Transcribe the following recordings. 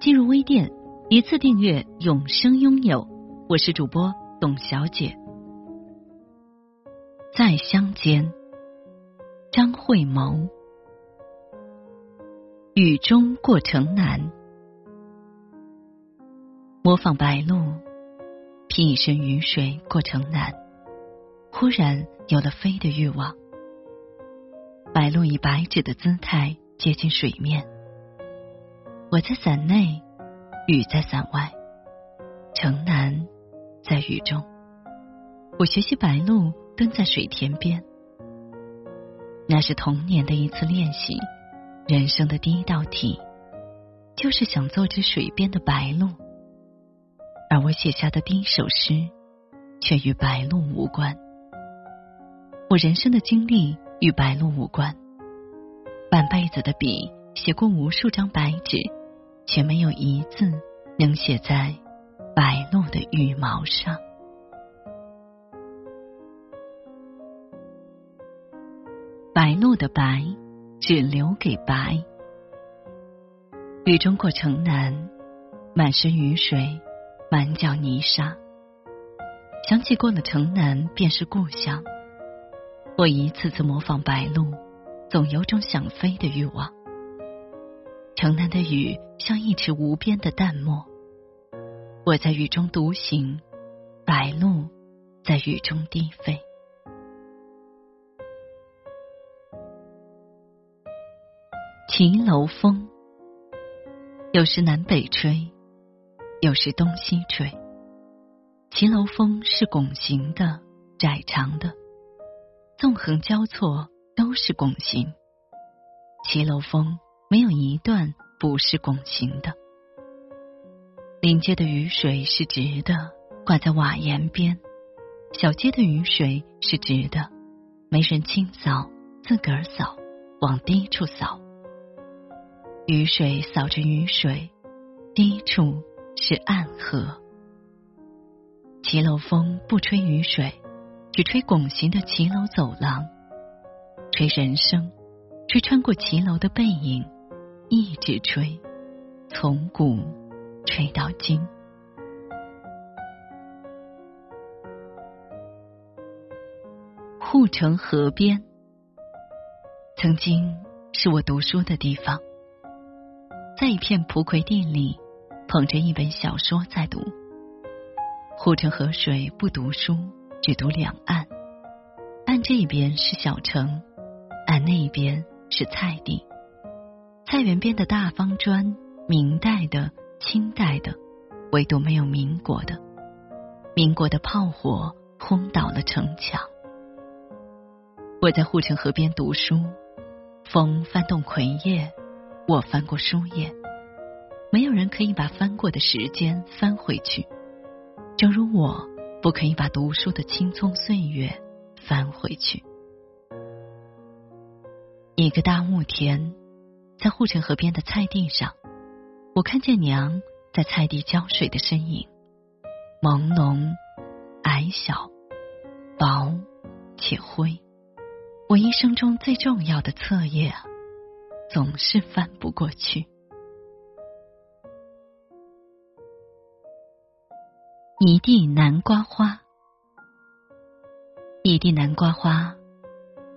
进入微店，一次订阅，永生拥有。我是主播董小姐。在乡间，张惠谋。雨中过城南，模仿白鹭，披一身雨水过城南。忽然有了飞的欲望。白鹭以白纸的姿态接近水面。我在伞内，雨在伞外，城南在雨中。我学习白鹭蹲在水田边，那是童年的一次练习。人生的第一道题，就是想做只水边的白鹭。而我写下的第一首诗，却与白鹭无关。我人生的经历与白鹭无关，半辈子的笔写过无数张白纸。却没有一字能写在白鹭的羽毛上。白鹭的白，只留给白。雨中过城南，满身雨水，满脚泥沙。想起过了城南便是故乡。我一次次模仿白鹭，总有种想飞的欲望。城南的雨像一池无边的淡漠，我在雨中独行，白鹭在雨中低飞。骑楼风，有时南北吹，有时东西吹。骑楼风是拱形的、窄长的，纵横交错都是拱形。骑楼风。没有一段不是拱形的。临街的雨水是直的，挂在瓦檐边；小街的雨水是直的，没人清扫，自个儿扫，往低处扫。雨水扫着雨水，低处是暗河。骑楼风不吹雨水，只吹拱形的骑楼走廊，吹人生，吹穿过骑楼的背影。一直吹，从古吹到今。护城河边，曾经是我读书的地方，在一片蒲葵地里，捧着一本小说在读。护城河水不读书，只读两岸，岸这边是小城，岸那边是菜地。菜园边的大方砖，明代的、清代的，唯独没有民国的。民国的炮火轰倒了城墙。我在护城河边读书，风翻动葵叶，我翻过书页。没有人可以把翻过的时间翻回去，正如我不可以把读书的青葱岁月翻回去。一个大雾天。在护城河边的菜地上，我看见娘在菜地浇水的身影，朦胧、矮小、薄且灰。我一生中最重要的册页，总是翻不过去。一地南瓜花，一地南瓜花，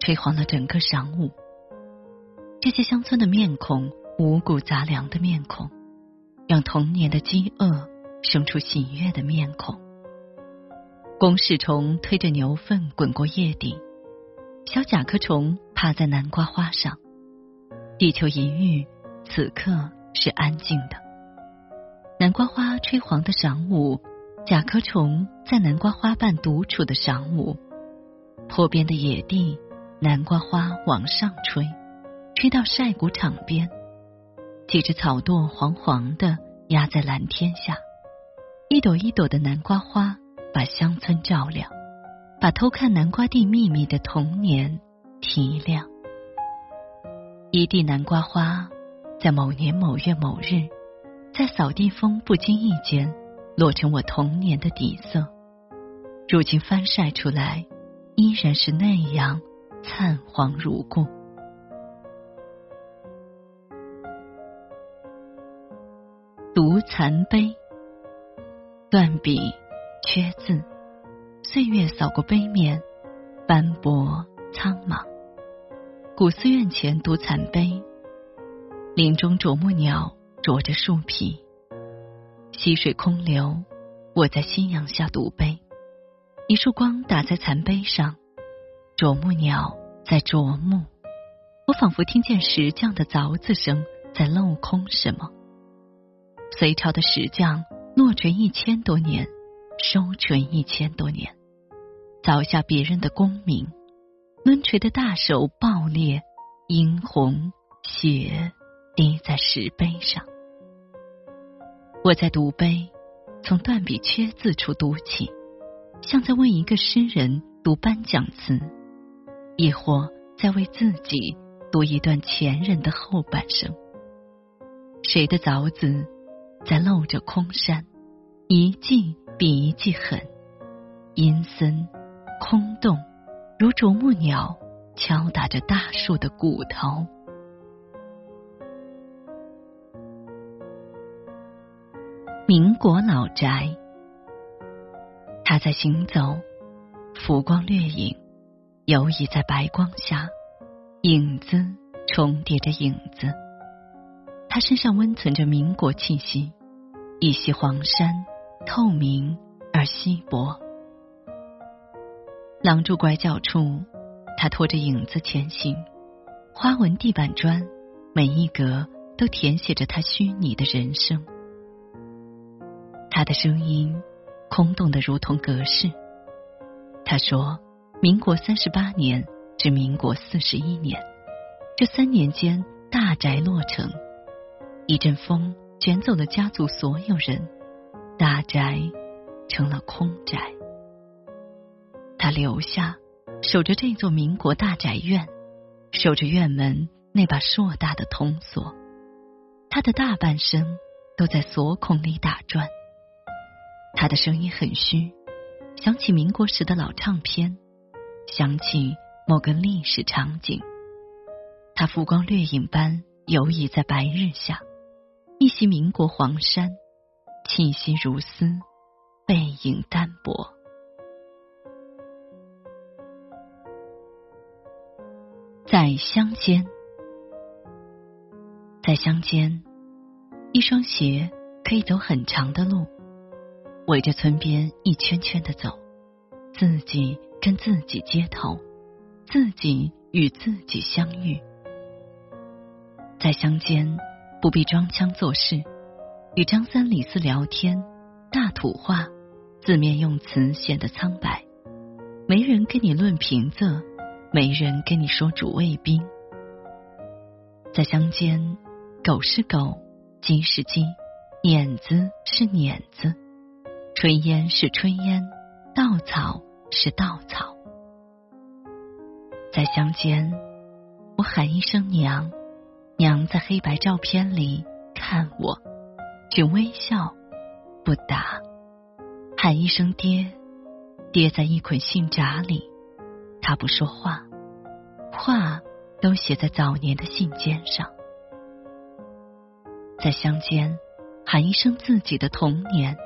吹黄了整个晌午。这些乡村的面孔，五谷杂粮的面孔，让童年的饥饿生出喜悦的面孔。公事虫推着牛粪滚过叶底，小甲壳虫趴在南瓜花上。地球一遇，此刻是安静的。南瓜花吹黄的晌午，甲壳虫在南瓜花瓣独处的晌午，坡边的野地，南瓜花往上吹。吹到晒谷场边，几只草垛黄黄的压在蓝天下，一朵一朵的南瓜花把乡村照亮，把偷看南瓜地秘密的童年提亮。一地南瓜花，在某年某月某日，在扫地风不经意间，落成我童年的底色。如今翻晒出来，依然是那样灿黄如故。读残碑，断笔，缺字，岁月扫过碑面，斑驳苍茫。古寺院前读残碑，林中啄木鸟啄着树皮，溪水空流，我在夕阳下读碑。一束光打在残碑上，啄木鸟在啄木，我仿佛听见石匠的凿子声在镂空什么。隋朝的石匠落锤一千多年，收锤一千多年，凿下别人的功名，抡锤的大手爆裂，殷红血滴在石碑上。我在读碑，从断笔缺字处读起，像在为一个诗人读颁奖词，亦或在为自己读一段前人的后半生。谁的凿子？在露着空山，一记比一记狠，阴森空洞，如啄木鸟敲打着大树的骨头。民国老宅，他在行走，浮光掠影，游移在白光下，影子重叠着影子。他身上温存着民国气息，一袭黄衫，透明而稀薄。廊柱拐角处，他拖着影子前行，花纹地板砖，每一格都填写着他虚拟的人生。他的声音空洞的如同隔世。他说：“民国三十八年至民国四十一年，这三年间，大宅落成。”一阵风卷走了家族所有人，大宅成了空宅。他留下守着这座民国大宅院，守着院门那把硕大的铜锁。他的大半生都在锁孔里打转。他的声音很虚，想起民国时的老唱片，想起某个历史场景。他浮光掠影般游移在白日下。一袭民国黄衫，气息如丝，背影单薄。在乡间，在乡间，一双鞋可以走很长的路，围着村边一圈圈的走，自己跟自己接头，自己与自己相遇，在乡间。不必装腔作势，与张三李四聊天，大土话，字面用词显得苍白。没人跟你论平仄，没人跟你说主谓宾。在乡间，狗是狗，鸡是鸡，碾子是碾子，炊烟是炊烟，稻草是稻草。在乡间，我喊一声娘。娘在黑白照片里看我，只微笑不答，喊一声爹，爹在一捆信札里，他不说话，话都写在早年的信笺上。在乡间喊一声自己的童年，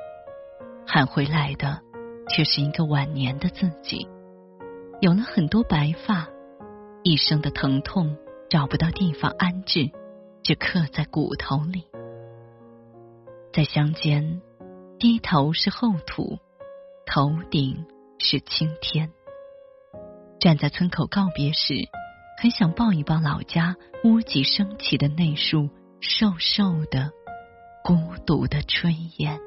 喊回来的却是一个晚年的自己，有了很多白发，一生的疼痛。找不到地方安置，只刻在骨头里。在乡间，低头是厚土，头顶是青天。站在村口告别时，很想抱一抱老家屋脊升起的那束瘦瘦的、孤独的炊烟。